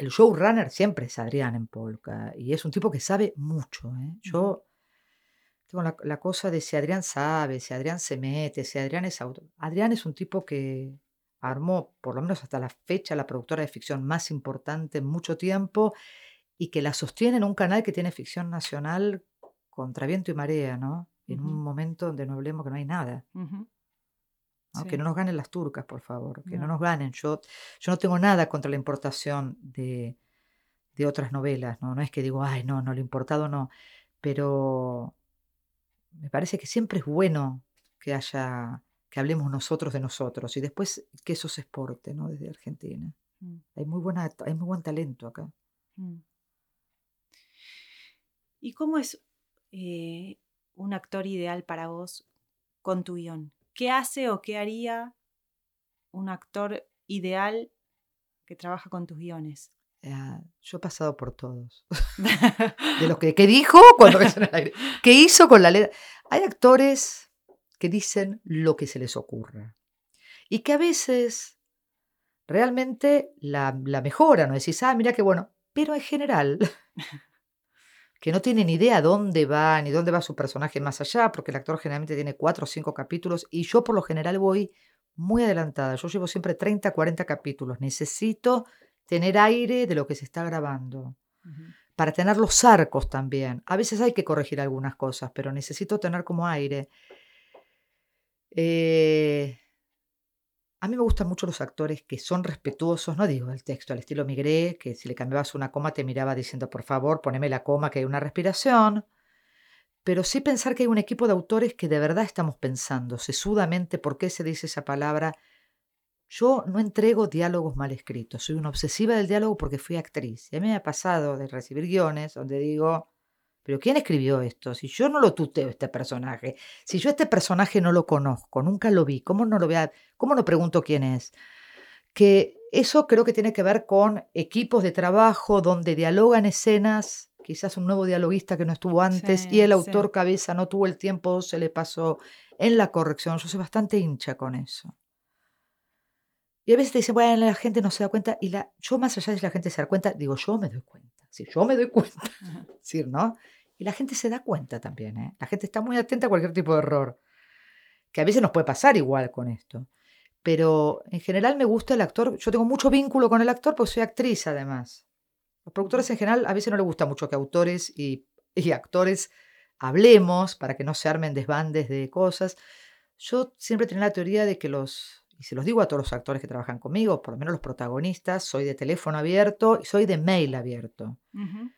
el showrunner siempre es Adrián en Polka y es un tipo que sabe mucho. ¿eh? Yo tengo la, la cosa de si Adrián sabe, si Adrián se mete, si Adrián es autor. Adrián es un tipo que armó, por lo menos hasta la fecha, la productora de ficción más importante en mucho tiempo y que la sostiene en un canal que tiene ficción nacional contra viento y marea, ¿no? En un momento donde no hablemos que no hay nada. Ujú. ¿No? Sí. Que no nos ganen las turcas, por favor, que no, No. nos ganen. Yo, yo no tengo nada contra la importación de, de otras novelas, ¿no? No es que digo, ay, no, no, lo importado no. Pero me parece que siempre es bueno que haya, que hablemos nosotros de nosotros y después que eso se exporte, ¿no? Desde Argentina. Mm, Hay muy, buena, hay muy buen talento acá. mm. ¿Y cómo es eh, un actor ideal para vos con tu guion? ¿Qué hace o qué haría un actor ideal que trabaja con tus guiones? Ah, yo he pasado por todos. *laughs* de lo que, que dijo cuando me en el aire. ¿Qué hizo con la letra? Hay actores que dicen lo que se les ocurra. Y que a veces realmente la, la mejoran. No decís, ah, mira qué bueno. Pero en general, *laughs* que no tienen idea dónde va ni dónde va su personaje más allá, porque el actor generalmente tiene cuatro o cinco capítulos y yo por lo general voy muy adelantada. Yo llevo siempre 30, 40 capítulos. Necesito tener aire de lo que se está grabando para tener los arcos también. A veces hay que corregir algunas cosas, pero necesito tener como aire. Eh, a mí me gustan mucho los actores que son respetuosos, no digo el texto al estilo Migré, que si le cambiabas una coma te miraba diciendo, por favor, poneme la coma, que hay una respiración. Pero sí pensar que hay un equipo de autores que de verdad estamos pensando sesudamente por qué se dice esa palabra. Yo no entrego diálogos mal escritos, soy una obsesiva del diálogo porque fui actriz. Y a mí me ha pasado de recibir guiones donde digo, pero ¿quién escribió esto? Si yo no lo tuteo este personaje, si yo este personaje no lo conozco, nunca lo vi, ¿cómo no lo vea? ¿Cómo no pregunto quién es? Que eso creo que tiene que ver con equipos de trabajo donde dialogan escenas, quizás un nuevo dialoguista que no estuvo antes y el sí. autor cabeza no tuvo el tiempo, se le pasó en la corrección. Yo soy bastante hincha con eso. Y a veces te dicen, bueno, la gente no se da cuenta. Y la, yo, más allá de si la gente se da cuenta, digo, yo me doy cuenta. Si yo me doy cuenta, *laughs* decir, ¿no? Y la gente se da cuenta también, ¿eh? La gente está muy atenta a cualquier tipo de error. Que a veces nos puede pasar igual con esto. Pero en general me gusta el actor. Yo tengo mucho vínculo con el actor porque soy actriz además. Los productores en general a veces no les gusta mucho que autores y, actores hablemos para que no se armen desbandes de cosas. Yo siempre tenía la teoría de que los, y se los digo a todos los actores que trabajan conmigo, por lo menos los protagonistas, soy de teléfono abierto y soy de mail abierto. Ujú.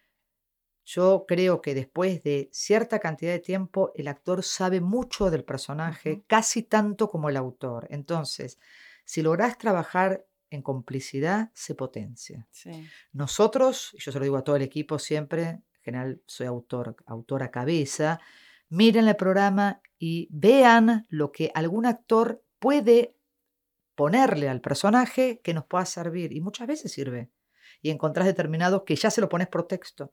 Yo creo que después de cierta cantidad de tiempo, el actor sabe mucho del personaje, casi tanto como el autor. Entonces, si lográs trabajar en complicidad se potencia. Sí. Nosotros, y yo se lo digo a todo el equipo siempre, en general soy autor, autora cabeza, miren el programa y vean lo que algún actor puede ponerle al personaje que nos pueda servir. Y muchas veces sirve. Y encontrás determinados que ya se lo pones por texto.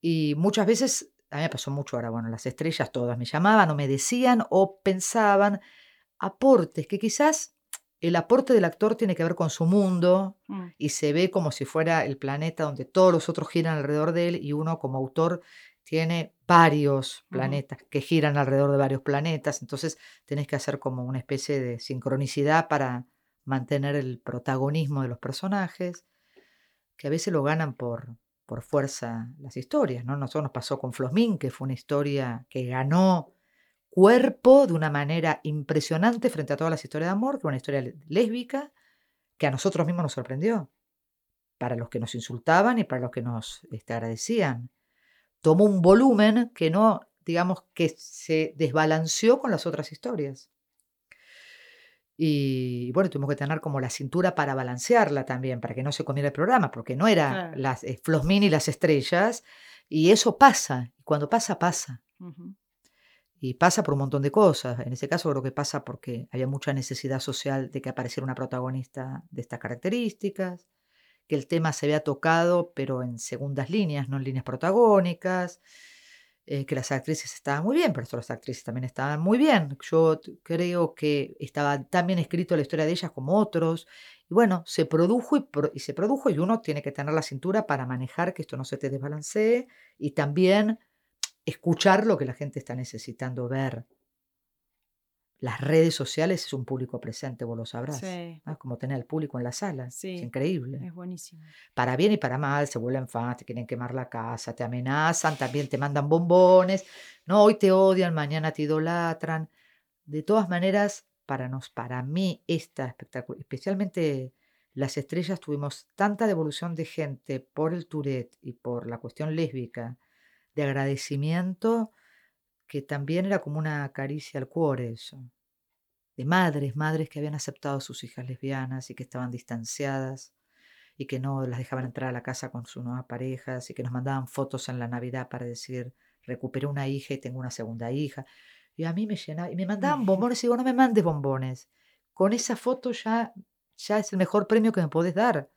Y muchas veces, a mí me pasó mucho ahora, bueno, las estrellas todas me llamaban o me decían o pensaban aportes que quizás el aporte del actor tiene que ver con su mundo Mm. y se ve como si fuera el planeta donde todos los otros giran alrededor de él y uno como autor tiene varios planetas que giran alrededor de varios planetas, entonces tenés que hacer como una especie de sincronicidad para mantener el protagonismo de los personajes, que a veces lo ganan por, por fuerza las historias, ¿no? Nosotros nos pasó con Flosmin, que fue una historia que ganó cuerpo de una manera impresionante frente a todas las historias de amor, que fue una historia lésbica, que a nosotros mismos nos sorprendió, para los que nos insultaban y para los que nos este, agradecían. Tomó un volumen que no, digamos, que se desbalanceó con las otras historias. Y bueno, tuvimos que tener como la cintura para balancearla también, para que no se comiera el programa, porque no era Claro. las eh, Flosmin y las estrellas, y eso pasa, y cuando pasa, pasa. Y pasa por un montón de cosas. En ese caso creo que pasa porque había mucha necesidad social de que apareciera una protagonista de estas características, que el tema se había tocado, pero en segundas líneas, no en líneas protagónicas, eh, que las actrices estaban muy bien, pero las otras actrices también estaban muy bien. Yo creo que estaba tan bien escrito la historia de ellas como otros. Y bueno, se produjo y, y se produjo y uno tiene que tener la cintura para manejar que esto no se te desbalancee y también escuchar lo que la gente está necesitando ver. Las redes sociales es un público presente, vos lo sabrás. Sí, como tener al público en la sala. Es increíble. es buenísimo. Para bien y para mal, se vuelven fans, te quieren quemar la casa, te amenazan, también te mandan bombones. No, hoy te odian, mañana te idolatran. De todas maneras, para, nos, para mí, esta espectáculo, especialmente las estrellas, tuvimos tanta devolución de gente por el Tourette y por la cuestión lésbica, de agradecimiento, que también era como una caricia al cuore eso. De madres, madres que habían aceptado a sus hijas lesbianas y que estaban distanciadas y que no las dejaban entrar a la casa con sus nuevas parejas y que nos mandaban fotos en la Navidad para decir, recuperé una hija y tengo una segunda hija. Y a mí me llenaba, y me mandaban bombones y digo, no me mandes bombones. Con esa foto ya, ya es el mejor premio que me podés dar.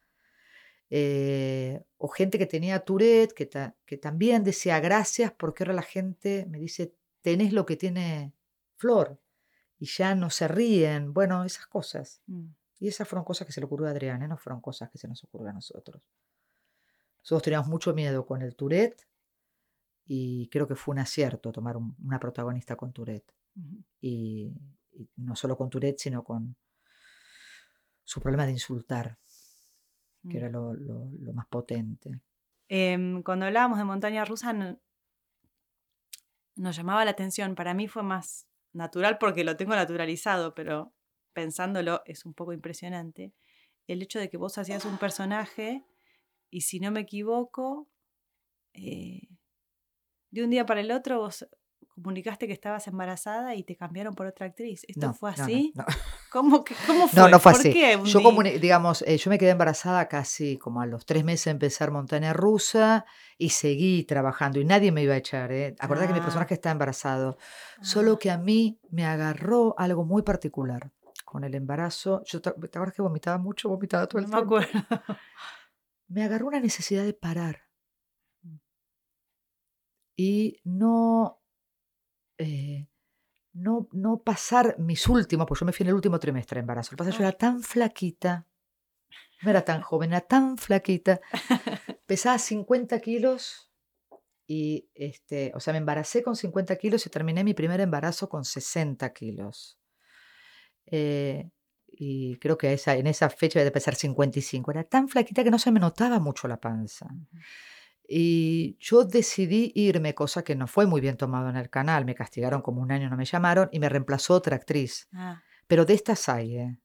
Eh, o gente que tenía Tourette, que, ta- que también decía gracias porque ahora la gente me dice, tenés lo que tiene Flor. Y ya no se ríen. Bueno, esas cosas. Mm. Y esas fueron cosas que se le ocurrió a Adrián, ¿eh? no fueron cosas que se nos ocurrieron a nosotros. Nosotros teníamos mucho miedo con el Tourette y creo que fue un acierto tomar un- una protagonista con Tourette. Y, y no solo con Tourette, sino con su problema de insultar, que Mm. era lo, lo- lo más potente. Em, cuando hablábamos de montaña rusa, no- nos llamaba la atención. Para mí fue más natural porque lo tengo naturalizado, pero pensándolo es un poco impresionante. El hecho de que vos hacías un personaje y si no me equivoco, eh, de un día para el otro vos comunicaste que estabas embarazada y te cambiaron por otra actriz. ¿Esto No, fue no, no, así? no. *laughs* ¿Cómo, que- cómo fue? No, no fue ¿Por así. qué Yo, comuni- digamos, eh, yo me quedé embarazada casi como a los tres meses de empezar montaña rusa y seguí trabajando y nadie me iba a echar. ¿eh? Que mi Ah. personaje está embarazado. Solo Ah, que a mí me agarró algo muy particular con el embarazo. Yo, ¿te acuerdas que vomitaba mucho? Vomitaba todo el no me acuerdo. *laughs* Me agarró una necesidad de parar. Y no, eh, no, no pasar mis últimos, pues yo me fui en el último trimestre de embarazo. Lo que pasa es que yo era tan flaquita, no era tan joven, era tan flaquita, *laughs* pesaba 50 kilos y, este, o sea, me embaracé con 50 kilos y terminé mi primer embarazo con 60 kilos. Eh, y creo que esa, en esa fecha debe pesar 55. Era tan flaquita que no se me notaba mucho la panza. Y yo decidí irme, cosa que no fue muy bien tomado en el canal. Me castigaron como un año, no me llamaron y me reemplazó otra actriz. Ah, Pero de estas hay, ¿eh?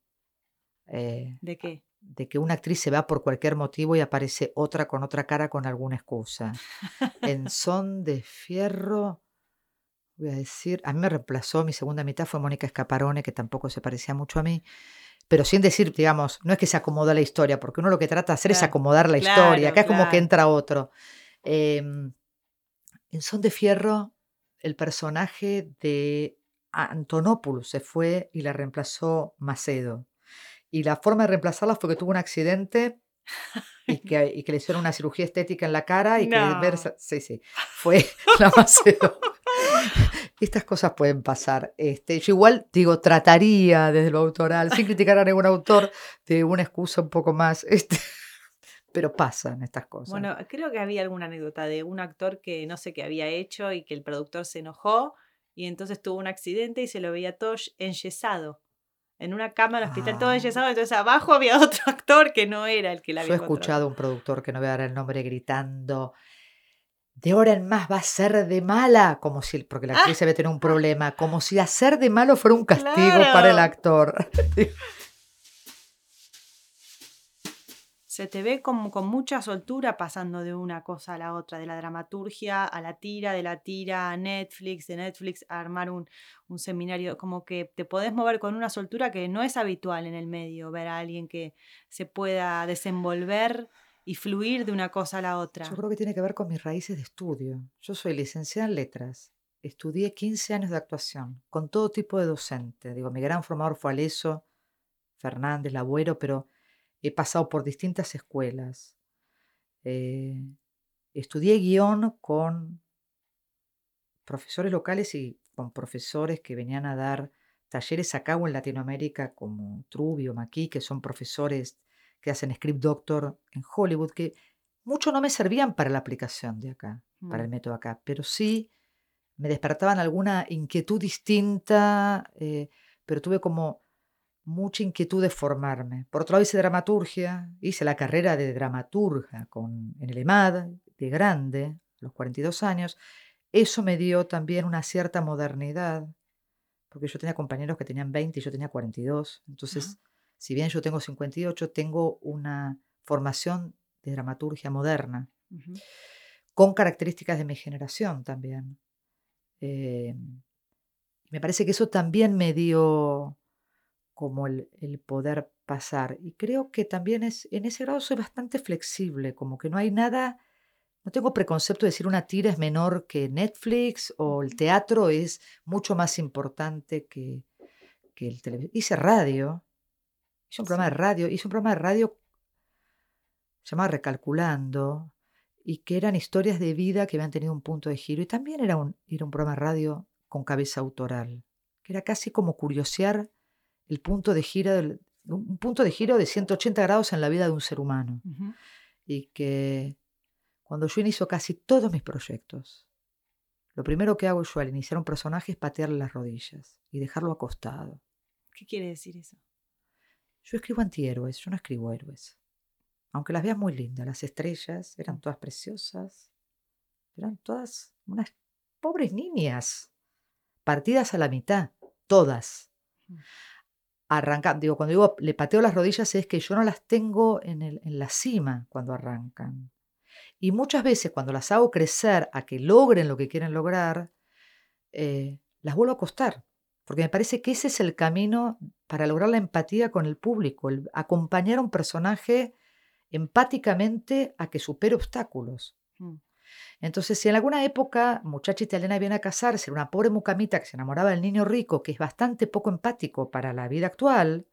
Eh, ¿De qué? de que una actriz se va por cualquier motivo y aparece otra con otra cara con alguna excusa. En *laughs* Son de Fierro, voy a decir, a mí me reemplazó, mi segunda mitad fue Mónica Escaparone, que tampoco se parecía mucho a mí, pero sin decir, digamos, no es que se acomoda la historia, porque uno lo que trata de hacer es acomodar la claro, historia. Acá es como que entra otro. Em, en Son de Fierro, el personaje de Antonopoulos se fue y la reemplazó Macedo. Y la forma de reemplazarla fue que tuvo un accidente *laughs* y que, y que le hicieron una cirugía estética en la cara y que No. versa- sí, sí, fue *laughs* la Macedo. *laughs* Estas cosas pueden pasar. Este, yo igual digo, trataría desde lo autoral, sin criticar a ningún autor, de una excusa un poco más. Este, pero pasan estas cosas. Bueno, creo que había alguna anécdota de un actor que no sé qué había hecho y que el productor se enojó y entonces tuvo un accidente y se lo veía todo enyesado. En una cama en el hospital todo Ah. enyesado, entonces abajo había *laughs* otro actor que no era el que la Yo había he contratado. escuchado a un productor que no voy a dar el nombre gritando. De ahora en más va a ser de mala, como si, porque la actriz había tenido un problema, como si hacer de malo fuera un *laughs* castigo para el Claro. actor. *laughs* Se te ve como con mucha soltura pasando de una cosa a la otra, de la dramaturgia a la tira, de la tira a Netflix, de Netflix a armar un, un seminario, como que te podés mover con una soltura que no es habitual en el medio, ver a alguien que se pueda desenvolver y fluir de una cosa a la otra. Yo creo que tiene que ver con mis raíces de estudio. Yo soy licenciada en letras. Estudié 15 años de actuación, con todo tipo de docente. Digo, mi gran formador fue Aleso, Fernández, Labuero, pero he pasado por distintas escuelas. Eh, estudié guion con profesores locales y con profesores que venían a dar talleres acá o en Latinoamérica, como Trubio, Maquis, que son profesores que hacen script doctor en Hollywood, que mucho no me servían para la aplicación de acá, para el Mm. método acá, pero sí me despertaban alguna inquietud distinta, eh, pero tuve como mucha inquietud de formarme. Por otro lado, hice dramaturgia, hice la carrera de dramaturga con, en el EMAD, de grande, a los 42 años. Eso me dio también una cierta modernidad, porque yo tenía compañeros que tenían 20 y yo tenía 42. Entonces, si bien yo tengo 58, tengo una formación de dramaturgia moderna, con características de mi generación también. Eh, me parece que eso también me dio como el, el poder pasar. Y creo que también es, en ese grado soy bastante flexible, como que no hay nada, no tengo preconcepto de decir una tira es menor que Netflix o el teatro es mucho más importante que, que el televisión. Hice radio, hice un programa de radio, hice un programa de radio llamado Recalculando, y que eran historias de vida que habían tenido un punto de giro. Y también era un, era un programa de radio con cabeza autoral, que era casi como curiosear el punto de giro del, un punto de giro de 180 grados en la vida de un ser humano. Y que cuando yo inicio casi todos mis proyectos, lo primero que hago yo al iniciar un personaje es patearle las rodillas y dejarlo acostado. ¿Qué quiere decir eso? Yo escribo antihéroes, yo no escribo héroes. Aunque las veas muy lindas, las estrellas eran todas preciosas, eran todas unas pobres niñas, partidas a la mitad, todas. Mm. Arrancan, digo, cuando digo le pateo las rodillas es que yo no las tengo en, el- en la cima cuando arrancan. Y muchas veces cuando las hago crecer a que logren lo que quieren lograr, eh, las vuelvo a acostar. Porque me parece que ese es el camino para lograr la empatía con el público, el acompañar a un personaje empáticamente a que supere obstáculos. Mm. Entonces, si en alguna época muchacha italiana viene a casarse, una pobre mucamita que se enamoraba del niño rico, que es bastante poco empático para la vida actual,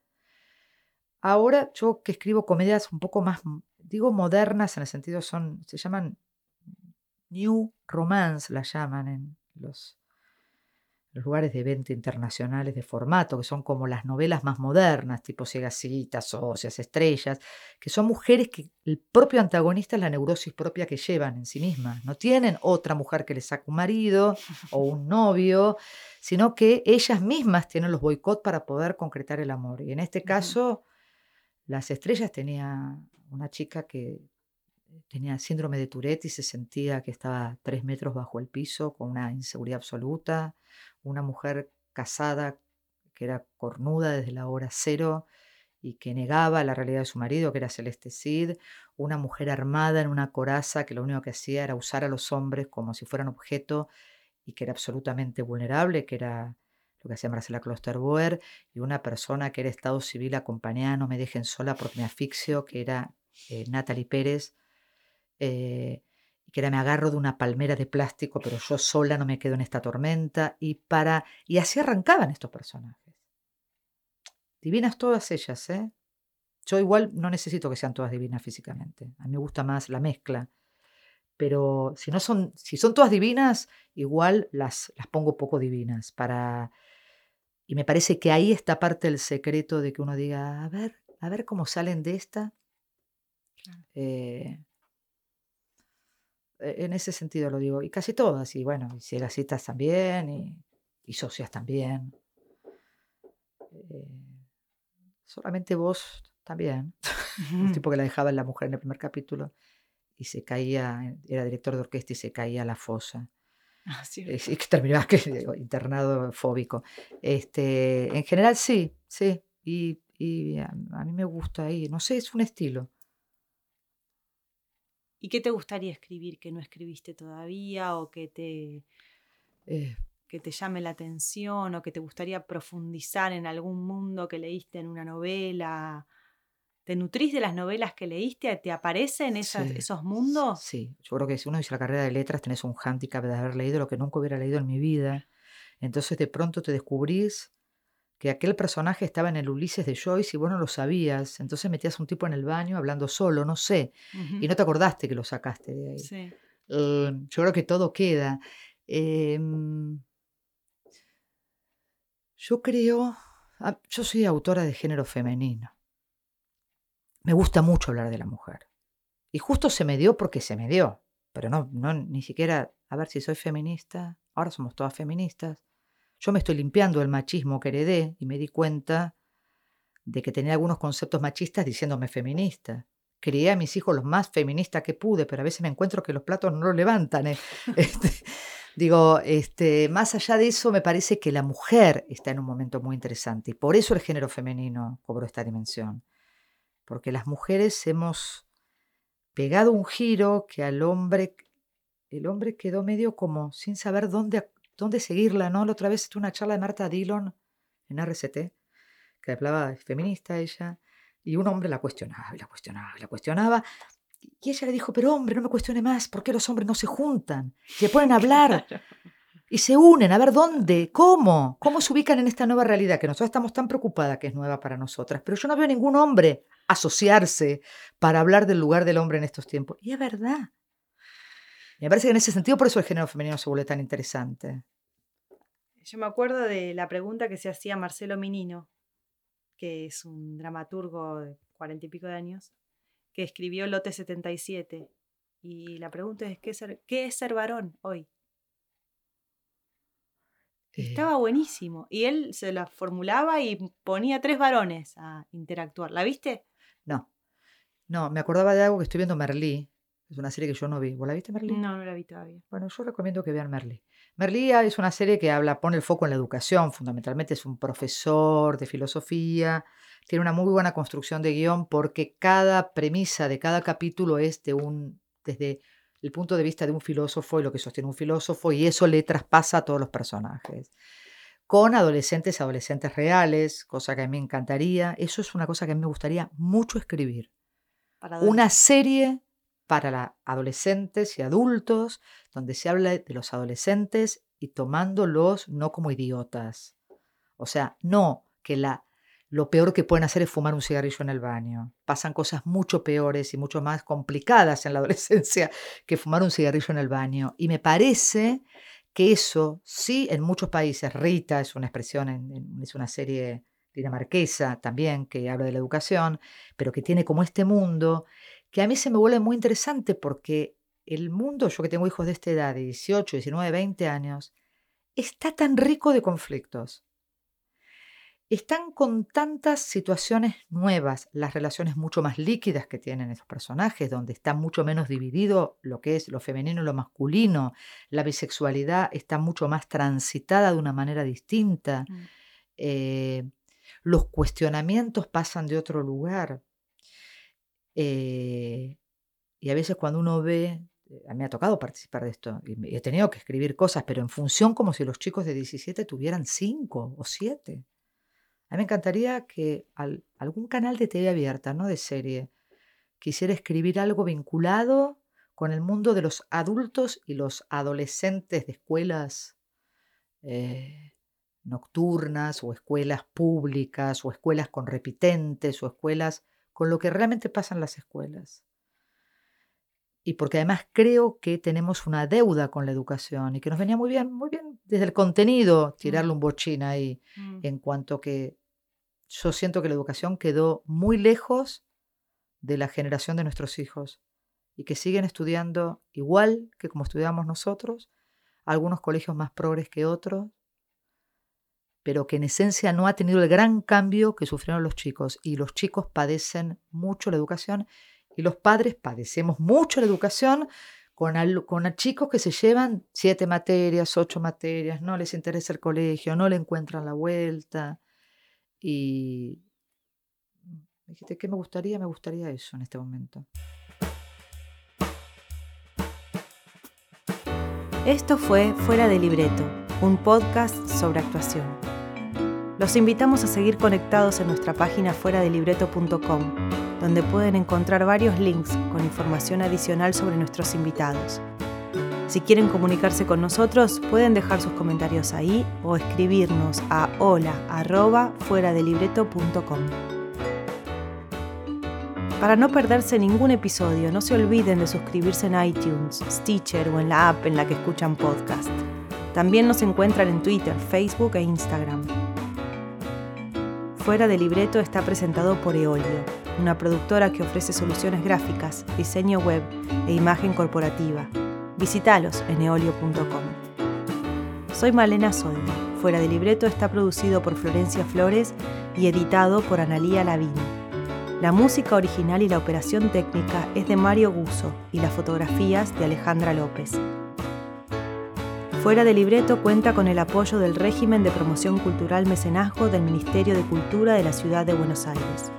ahora yo que escribo comedias un poco más, m- digo modernas en el sentido son, se llaman New Romance, las llaman en los, los lugares de venta internacionales de formato, que son como las novelas más modernas, tipo Ciegacitas, Socias, Estrellas, que son mujeres que el propio antagonista es la neurosis propia que llevan en sí mismas. No tienen otra mujer que les saque un marido o un *laughs* novio, sino que ellas mismas tienen los boicot para poder concretar el amor. Y en este caso, las estrellas tenía una chica que tenía síndrome de Tourette y se sentía que estaba tres metros bajo el piso con una inseguridad absoluta. Una mujer casada que era cornuda desde la hora cero y que negaba la realidad de su marido, que era Celeste Cid. Una mujer armada en una coraza que lo único que hacía era usar a los hombres como si fueran objeto y que era absolutamente vulnerable, que era lo que hacía Marcela Klosterboer, y una persona que era Estado Civil acompañada, no me dejen sola porque me asfixio, que era eh, Natalie Pérez, eh, que era me agarro de una palmera de plástico, pero yo sola no me quedo en esta tormenta, y para y así arrancaban estos personajes. Divinas todas ellas, ¿eh? Yo igual no necesito que sean todas divinas físicamente. A mí me gusta más la mezcla. Pero si no son, si son todas divinas, igual las, las pongo poco divinas para. Y me parece que ahí está parte del secreto de que uno diga, a ver, a ver cómo salen de esta. Eh, en ese sentido lo digo. Y casi todas. Y bueno, y ciegacitas también, y, y socias también. Eh, solamente vos también. *laughs* Un tipo que la dejaba en la mujer en el primer capítulo y se caía, era director de orquesta y se caía a la fosa. Ah, sí, y que terminaba *laughs* que, internado fóbico. Este, en general sí, sí. Y, y a, a, mí me gusta ahí, no sé, es un estilo. ¿Y qué te gustaría escribir que no escribiste todavía o que te, eh, que te llame la atención o que te gustaría profundizar en algún mundo que leíste en una novela? ¿Te nutrís de las novelas que leíste? ¿Te aparecen esas, Sí, esos mundos? sí. Yo creo que si uno dice la carrera de letras, tenés un hándicap de haber leído lo que nunca hubiera leído en mi vida. Entonces de pronto te descubrís que aquel personaje estaba en el Ulises de Joyce y vos no lo sabías. Entonces metías un tipo en el baño hablando solo, no sé. Y no te acordaste que lo sacaste de ahí. Sí. Eh, yo creo que todo queda. Em, yo creo, ah, yo soy autora de género femenino. Me gusta mucho hablar de la mujer. Y justo se me dio porque se me dio. Pero no, no ni siquiera, a ver si soy feminista. Ahora somos todas feministas. Yo me estoy limpiando del machismo que heredé y me di cuenta de que tenía algunos conceptos machistas diciéndome feminista. Crié a mis hijos los más feministas que pude, pero a veces me encuentro que los platos no los levantan. ¿eh? *laughs* Este, digo, este, más allá de eso, me parece que la mujer está en un momento muy interesante y por eso el género femenino cobró esta dimensión. Porque las mujeres hemos pegado un giro que al hombre, el hombre quedó medio como sin saber dónde, dónde seguirla, ¿no? La otra vez tuve una charla de Marta Dillon en RCT, que hablaba feminista ella, y un hombre la cuestionaba, y la cuestionaba, y la cuestionaba, y ella le dijo, pero hombre, no me cuestione más, ¿por qué los hombres no se juntan? Se ponen a hablar *laughs* y se unen, a ver dónde, cómo, cómo se ubican en esta nueva realidad que nosotros estamos tan preocupadas que es nueva para nosotras, pero yo no veo ningún hombre asociarse para hablar del lugar del hombre en estos tiempos. Y es verdad. Me parece que en ese sentido por eso el género femenino se vuelve tan interesante. Yo me acuerdo de la pregunta que se hacía Marcelo Minino, que es un dramaturgo de cuarenta y pico de años, que escribió Lote 77. Y la pregunta es, ¿qué es ser, ¿qué es ser varón hoy? Eh, Estaba buenísimo. Y él se la formulaba y ponía tres varones a interactuar. ¿La viste? no, no, me acordaba de algo que estoy viendo Merlí, es una serie que yo no vi. ¿Vos la viste Merlí? No, no la vi todavía. Bueno, yo recomiendo que vean Merlí. Merlí es una serie que habla, pone el foco en la educación, fundamentalmente es un profesor de filosofía, tiene una muy buena construcción de guion porque cada premisa de cada capítulo es de un, desde el punto de vista de un filósofo y lo que sostiene un filósofo, y eso le traspasa a todos los personajes. Con adolescentes, adolescentes reales, cosa que a mí me encantaría. Eso es una cosa que a mí me gustaría mucho escribir Para una serie para adolescentes y adultos donde se habla de los adolescentes y tomándolos no como idiotas. O sea, no que la, lo peor que pueden hacer es fumar un cigarrillo en el baño. Pasan cosas mucho peores y mucho más complicadas en la *laughs* adolescencia que fumar un cigarrillo en el baño. Y me parece que eso, sí, en muchos países, Rita es una expresión, es una serie dinamarquesa también que habla de la educación, pero que tiene como este mundo que a mí se me vuelve muy interesante porque el mundo, yo que tengo hijos de esta edad, de 18, 19, 20 años, está tan rico de conflictos. Están con tantas situaciones nuevas, las relaciones mucho más líquidas que tienen esos personajes, donde está mucho menos dividido lo que es lo femenino y lo masculino, la bisexualidad está mucho más transitada de una manera distinta, Mm. eh, los cuestionamientos pasan de otro lugar. Eh, y a veces cuando uno ve eh, a mí me ha tocado participar de esto y he tenido que escribir cosas, pero en función como si los chicos de 17 tuvieran 5 o 7. A mí me encantaría que algún canal de TV abierta, no de serie, quisiera escribir algo vinculado con el mundo de los adultos y los adolescentes de escuelas eh, nocturnas o escuelas públicas o escuelas con repitentes o escuelas con lo que realmente pasa en las escuelas. Y porque además creo que tenemos una deuda con la educación y que nos venía muy bien, muy bien desde el contenido tirarle un bochín ahí, mm. en cuanto que yo siento que la educación quedó muy lejos de la generación de nuestros hijos y que siguen estudiando igual que como estudiamos nosotros, algunos colegios más progres que otros, pero que en esencia no ha tenido el gran cambio que sufrieron los chicos. Y los chicos padecen mucho la educación y los padres padecemos mucho la educación con, con chicos que se llevan siete materias, ocho materias, no les interesa el colegio, no le encuentran la vuelta. Y dijiste, ¿qué me gustaría? Me gustaría eso en este momento. Esto fue Fuera de Libreto, un podcast sobre actuación. Los invitamos a seguir conectados en nuestra página fuera de libreto.com, donde pueden encontrar varios links con información adicional sobre nuestros invitados. Si quieren comunicarse con nosotros, pueden dejar sus comentarios ahí o escribirnos a hola Para no perderse ningún episodio, no se olviden de suscribirse en iTunes, Stitcher o en la app en la que escuchan podcast. También nos encuentran en Twitter, Facebook e Instagram. Fuera de Libreto está presentado por Eolio, una productora que ofrece soluciones gráficas, diseño web e imagen corporativa. Visítalos en eolio.com. Soy Malena Solda. Fuera de Libreto está producido por Florencia Flores y editado por Analía Lavín. La música original y la operación técnica es de Mario Guso y las fotografías de Alejandra López. Fuera de libreto cuenta con el apoyo del régimen de promoción cultural mecenazgo del Ministerio de Cultura de la Ciudad de Buenos Aires.